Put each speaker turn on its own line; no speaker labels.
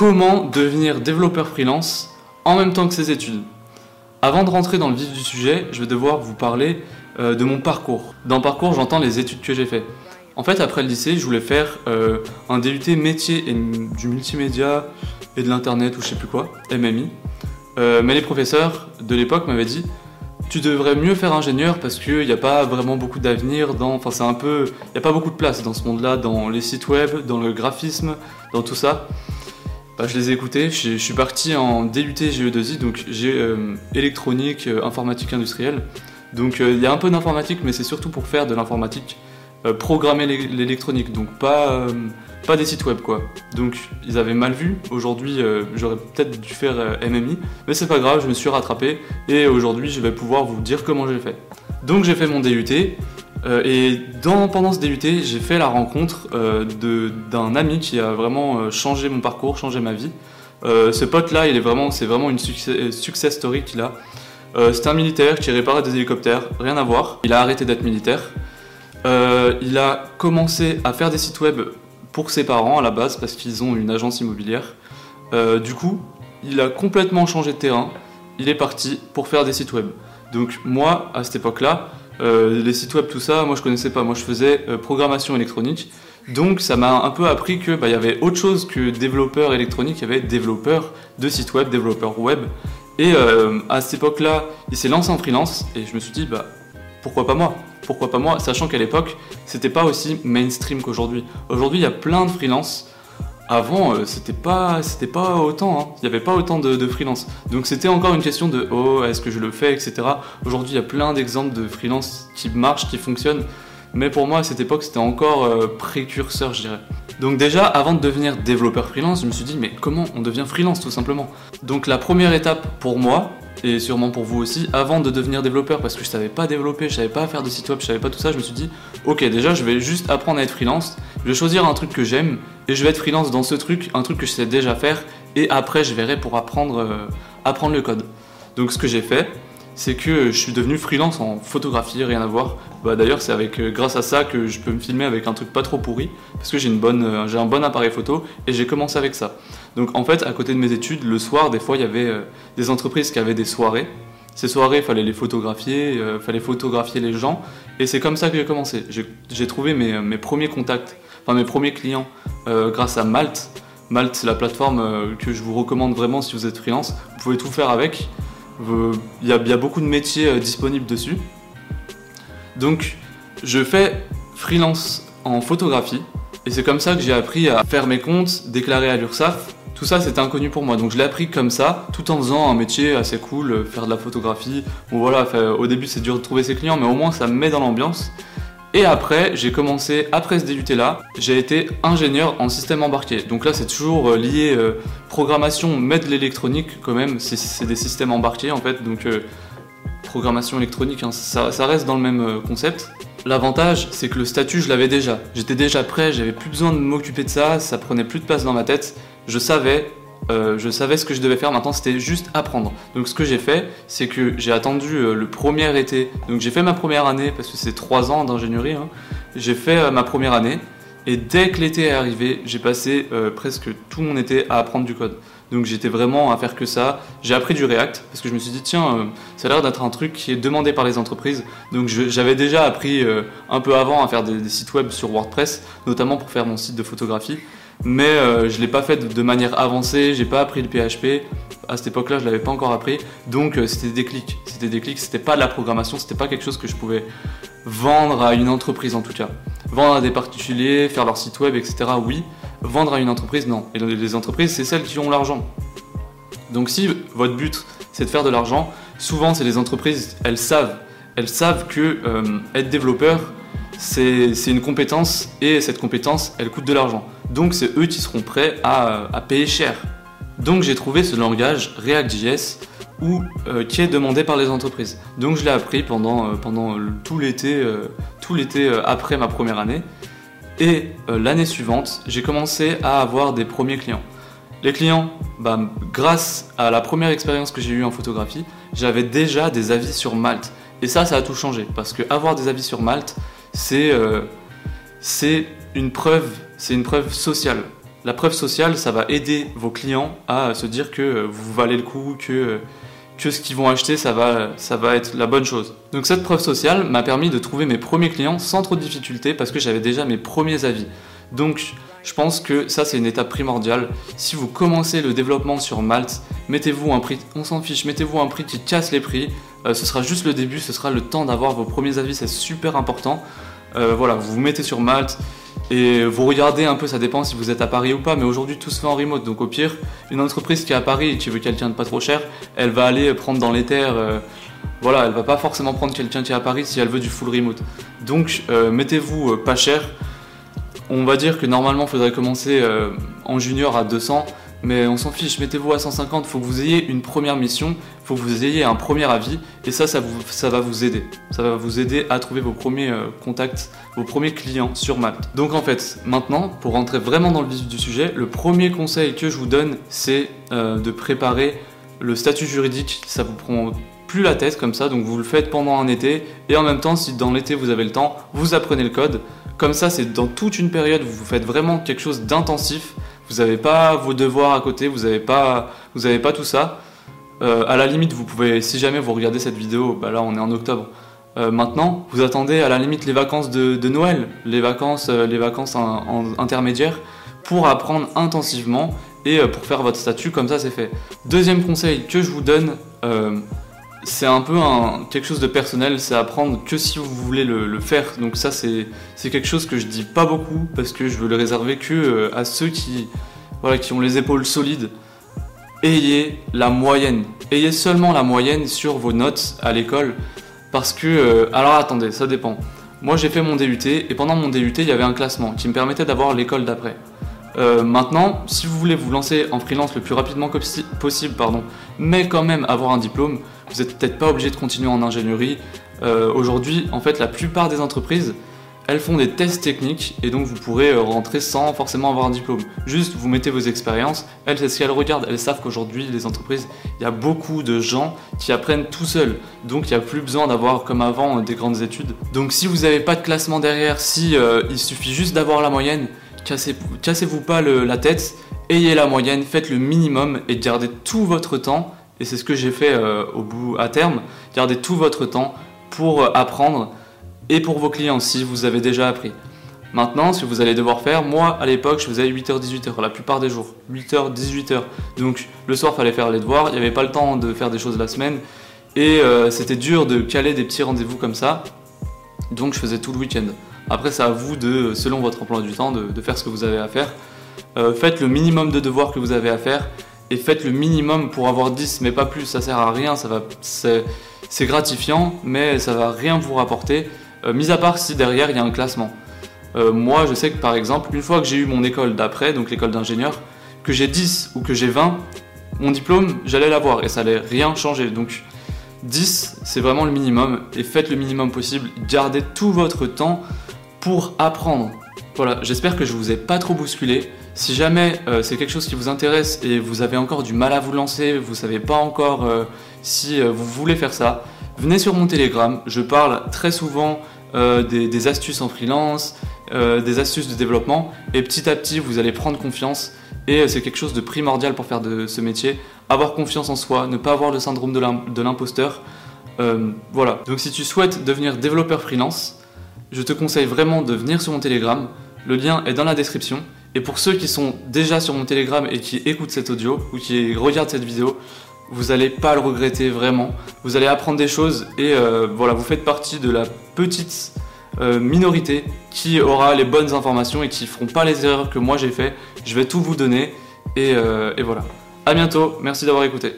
comment devenir développeur freelance en même temps que ses études. Avant de rentrer dans le vif du sujet, je vais devoir vous parler euh, de mon parcours. Dans parcours, j'entends les études que j'ai fait. En fait, après le lycée, je voulais faire euh, un DUT métier et du multimédia et de l'internet ou je sais plus quoi, MMI. Euh, mais les professeurs de l'époque m'avaient dit tu devrais mieux faire ingénieur parce qu'il n'y a pas vraiment beaucoup d'avenir dans. Enfin, c'est un peu. Il n'y a pas beaucoup de place dans ce monde-là, dans les sites web, dans le graphisme, dans tout ça. Bah, je les ai écoutés. Je, suis parti en DUT GE2I, donc j'ai euh, électronique, euh, informatique industrielle. Donc il y a un peu d'informatique, mais c'est surtout pour faire de l'informatique, programmer l'électronique, donc pas pas des sites web quoi. Donc ils avaient mal vu. Aujourd'hui, euh, j'aurais peut-être dû faire euh, MMI, mais c'est pas grave, je me suis rattrapé et aujourd'hui, je vais pouvoir vous dire comment j'ai fait. Donc j'ai fait mon DUT euh, et dans, pendant ce DUT, j'ai fait la rencontre d'un ami qui a vraiment changé mon parcours, changé ma vie. ce pote-là, il vraiment, c'est vraiment une success, story qu'il a. c'est un militaire qui réparait des hélicoptères, rien à voir. Il a arrêté d'être militaire. il a commencé à faire des sites web pour ses parents à la base parce qu'ils ont une agence immobilière. Euh, du coup, il a complètement changé de terrain. Il est parti pour faire des sites web. Donc moi, à cette époque-là, euh, les sites web, tout ça, moi je connaissais pas. Moi je faisais euh, programmation électronique. Donc ça m'a un peu appris qu'il bah, y avait autre chose que développeur électronique, il y avait développeur de sites web, développeur web. Et à cette époque-là, il s'est lancé en freelance et je me suis dit, bah pourquoi pas moi? Pourquoi pas moi? Sachant qu'à l'époque, c'était pas aussi mainstream qu'aujourd'hui. Aujourd'hui, il y a plein de freelance. Avant, euh, c'était pas, c'était pas autant. Hein. Il n'y avait pas autant de, freelance. Donc c'était encore une question de oh, est-ce que je le fais, etc. Aujourd'hui, il y a plein d'exemples de freelance qui marchent, qui fonctionnent. Mais pour moi, à cette époque, c'était encore euh, précurseur, je dirais. Donc déjà, avant de devenir développeur freelance, je me suis dit, mais comment on devient freelance tout simplement? Donc la première étape pour moi, et sûrement pour vous aussi, avant de devenir développeur, parce que je savais pas développer, je savais pas faire de site web, je savais pas tout ça, je me suis dit, ok, déjà je vais juste apprendre à être freelance, je vais choisir un truc que j'aime, et je vais être freelance dans ce truc, un truc que je sais déjà faire, et après je verrai pour apprendre, euh, apprendre le code. Donc ce que j'ai fait, c'est que je suis devenu freelance en photographie, rien à voir. Bah, D'ailleurs, c'est avec euh, grâce à ça que je peux me filmer avec un truc pas trop pourri, parce que j'ai euh, un bon appareil photo et j'ai commencé avec ça. Donc en fait, à côté de mes études, le soir, des fois, il y avait euh, des entreprises qui avaient des soirées. Ces soirées, il fallait les photographier, il fallait photographier les gens, et c'est comme ça que j'ai commencé. J'ai trouvé mes, mes, premiers contacts, enfin mes premiers clients, grâce à Malte. Malte, c'est la plateforme que je vous recommande vraiment si vous êtes freelance. Vous pouvez tout faire avec. Il y, a, beaucoup de métiers euh, disponibles dessus. Donc, je fais freelance en photographie. Et c'est comme ça que j'ai appris à faire mes comptes, déclarer à l'URSSAF. Tout ça, c'était inconnu pour moi. Donc, je l'ai appris comme ça, tout en faisant un métier assez cool, euh, faire de la photographie. Bon, voilà, au début, c'est dur de trouver ses clients, mais au moins, ça me met dans l'ambiance. Et après, j'ai commencé, après ce DUT-là, j'ai été ingénieur en système embarqué. Donc là, c'est toujours euh, lié euh, programmation, mais de l'électronique quand même. C'est des systèmes embarqués en fait. Donc euh, programmation électronique, hein, ça, reste dans le même concept. L'avantage, c'est que le statut, je l'avais déjà. J'étais déjà prêt, j'avais plus besoin de m'occuper de ça, ça prenait plus de place dans ma tête. Je savais euh, je savais ce que je devais faire, maintenant c'était juste apprendre. Donc ce que j'ai fait, c'est que j'ai attendu euh, le premier été, donc j'ai fait ma première année, parce que c'est trois ans d'ingénierie, hein. j'ai fait euh, ma première année, et dès que l'été est arrivé, j'ai passé presque tout mon été à apprendre du code. Donc j'étais vraiment à faire que ça. J'ai appris du React parce que je me suis dit tiens, ça a l'air d'être un truc qui est demandé par les entreprises. Donc j'avais déjà appris un peu avant à faire des, sites web sur WordPress, notamment pour faire mon site de photographie mais euh, je ne l'ai pas fait de, manière avancée, j'ai pas appris le PHP. À cette époque-là, je l'avais pas encore appris, donc euh, c'était des clics. C'était des clics, c'était pas de la programmation, c'était pas quelque chose que je pouvais vendre à une entreprise en tout cas. Vendre à des particuliers, faire leur site web, etc. Oui. Vendre à une entreprise, non. Et les entreprises, c'est celles qui ont l'argent. Donc si votre but c'est de faire de l'argent, souvent c'est les entreprises, elles savent, elles savent que euh, être développeur, c'est une compétence et cette compétence, elle coûte de l'argent. Donc c'est eux qui seront prêts à, payer cher. Donc j'ai trouvé ce langage React.js euh, qui est demandé par les entreprises. Donc je l'ai appris pendant, euh, pendant tout l'été, euh, tout l'été après ma première année. Et l'année suivante, j'ai commencé à avoir des premiers clients. Les clients, bah, grâce à la première expérience que j'ai eue en photographie, j'avais déjà des avis sur Malte. Et ça, ça a tout changé. Parce que avoir des avis sur Malte, c'est une preuve c'est une preuve sociale. La preuve sociale, ça va aider vos clients à se dire que vous valez le coup, que, que ce qu'ils vont acheter, ça va, être la bonne chose. Donc cette preuve sociale m'a permis de trouver mes premiers clients sans trop de difficultés parce que j'avais déjà mes premiers avis. Donc je pense que ça c'est une étape primordiale. Si vous commencez le développement sur Malte, mettez-vous un prix, on s'en fiche, mettez-vous un prix qui casse les prix. Euh, ce sera juste le début, ce sera le temps d'avoir vos premiers avis, c'est super important. Euh, voilà, vous vous mettez sur Malte et vous regardez un peu, ça dépend si vous êtes à Paris ou pas, mais aujourd'hui tout se fait en remote. Donc au pire, une entreprise qui est à Paris et qui veut quelqu'un de pas trop cher, elle va aller prendre dans les terres. Euh, voilà, elle va pas forcément prendre quelqu'un qui est à Paris si elle veut du full remote. Donc mettez-vous pas cher on va dire que normalement, il faudrait commencer euh, en junior à 200, mais on s'en fiche, mettez-vous à 150, il faut que vous ayez une première mission, il faut que vous ayez un premier avis, et ça, ça, va vous aider. Ça va vous aider à trouver vos premiers euh, contacts, vos premiers clients sur Malte. Donc en fait, maintenant, pour rentrer vraiment dans le vif du sujet, le premier conseil que je vous donne, c'est euh, de préparer le statut juridique. Ça vous prend plus la tête comme ça, donc vous le faites pendant un été, et en même temps, si dans l'été vous avez le temps, vous apprenez le code. Comme ça, c'est dans toute une période, vous faites vraiment quelque chose d'intensif. Vous n'avez pas vos devoirs à côté, vous n'avez pas, pas tout ça. Euh, à la limite, vous pouvez, si jamais vous regardez cette vidéo, bah là on est en octobre. Euh, maintenant, vous attendez à la limite les vacances de, Noël, les vacances, euh, les vacances intermédiaires, pour apprendre intensivement et pour faire votre statut, comme ça c'est fait. Deuxième conseil que je vous donne, c'est un peu quelque chose de personnel, c'est apprendre que si vous voulez le, faire. Donc ça c'est quelque chose que je dis pas beaucoup parce que je veux le réserver que euh, à ceux qui, voilà, qui ont les épaules solides. Ayez la moyenne. Ayez seulement la moyenne sur vos notes à l'école. Parce que... Euh, alors attendez, ça dépend. Moi j'ai fait mon DUT et pendant mon DUT il y avait un classement qui me permettait d'avoir l'école d'après. Euh, maintenant, si vous voulez vous lancer en freelance le plus rapidement possible, pardon, mais quand même avoir un diplôme, vous n'êtes peut-être pas obligé de continuer en ingénierie. Euh, aujourd'hui, en fait, la plupart des entreprises, elles font des tests techniques et donc vous pourrez euh, rentrer sans forcément avoir un diplôme. Juste, vous mettez vos expériences. Elles, c'est ce qu'elles regardent. Elles savent qu'aujourd'hui, les entreprises, il y a beaucoup de gens qui apprennent tout seuls. Donc, il n'y a plus besoin d'avoir, comme avant, des grandes études. Donc, si vous n'avez pas de classement derrière, si il suffit juste d'avoir la moyenne, cassez-vous pas la tête, ayez la moyenne, faites le minimum et gardez tout votre temps. Et c'est ce que j'ai fait euh, au bout à terme. Gardez tout votre temps pour euh, apprendre et pour vos clients si vous avez déjà appris. Maintenant, si vous allez devoir faire, moi à l'époque je faisais 8h-18h la plupart des jours. 8h-18h. Donc le soir fallait faire les devoirs, il n'y avait pas le temps de faire des choses la semaine. Et euh, c'était dur de caler des petits rendez-vous comme ça. Donc je faisais tout le week-end. Après, c'est à vous de, selon votre emploi du temps, de, faire ce que vous avez à faire. Euh, faites le minimum de devoirs que vous avez à faire et faites le minimum pour avoir 10, mais pas plus. Ça sert à rien. Ça va, c'est, gratifiant, mais ça va rien vous rapporter. Euh, mis à part si derrière il y a un classement. Euh, moi, je sais que par exemple, une fois que j'ai eu mon école d'après, donc l'école d'ingénieur, que j'ai 10 ou que j'ai 20, mon diplôme, j'allais l'avoir et ça allait rien changer. Donc 10, c'est vraiment le minimum et faites le minimum possible. Gardez tout votre temps pour apprendre. Voilà, j'espère que je vous ai pas trop bousculé. Si jamais euh, c'est quelque chose qui vous intéresse et vous avez encore du mal à vous lancer, vous savez pas encore euh, si euh, vous voulez faire ça, venez sur mon Telegram. Je parle très souvent des, astuces en freelance, des astuces de développement et petit à petit vous allez prendre confiance et c'est quelque chose de primordial pour faire de ce métier. Avoir confiance en soi, ne pas avoir le syndrome de l'imposteur. voilà, donc si tu souhaites devenir développeur freelance, je te conseille vraiment de venir sur mon Telegram. Le lien est dans la description. Et pour ceux qui sont déjà sur mon Telegram et qui écoutent cet audio ou qui regardent cette vidéo, vous n'allez pas le regretter vraiment. Vous allez apprendre des choses et euh, voilà, vous faites partie de la petite euh, minorité qui aura les bonnes informations et qui feront pas les erreurs que moi j'ai fait. Je vais tout vous donner et, euh, voilà. À bientôt. Merci d'avoir écouté.